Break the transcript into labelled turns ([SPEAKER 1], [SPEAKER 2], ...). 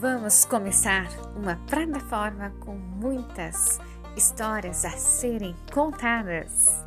[SPEAKER 1] Vamos começar uma plataforma com muitas histórias a serem contadas.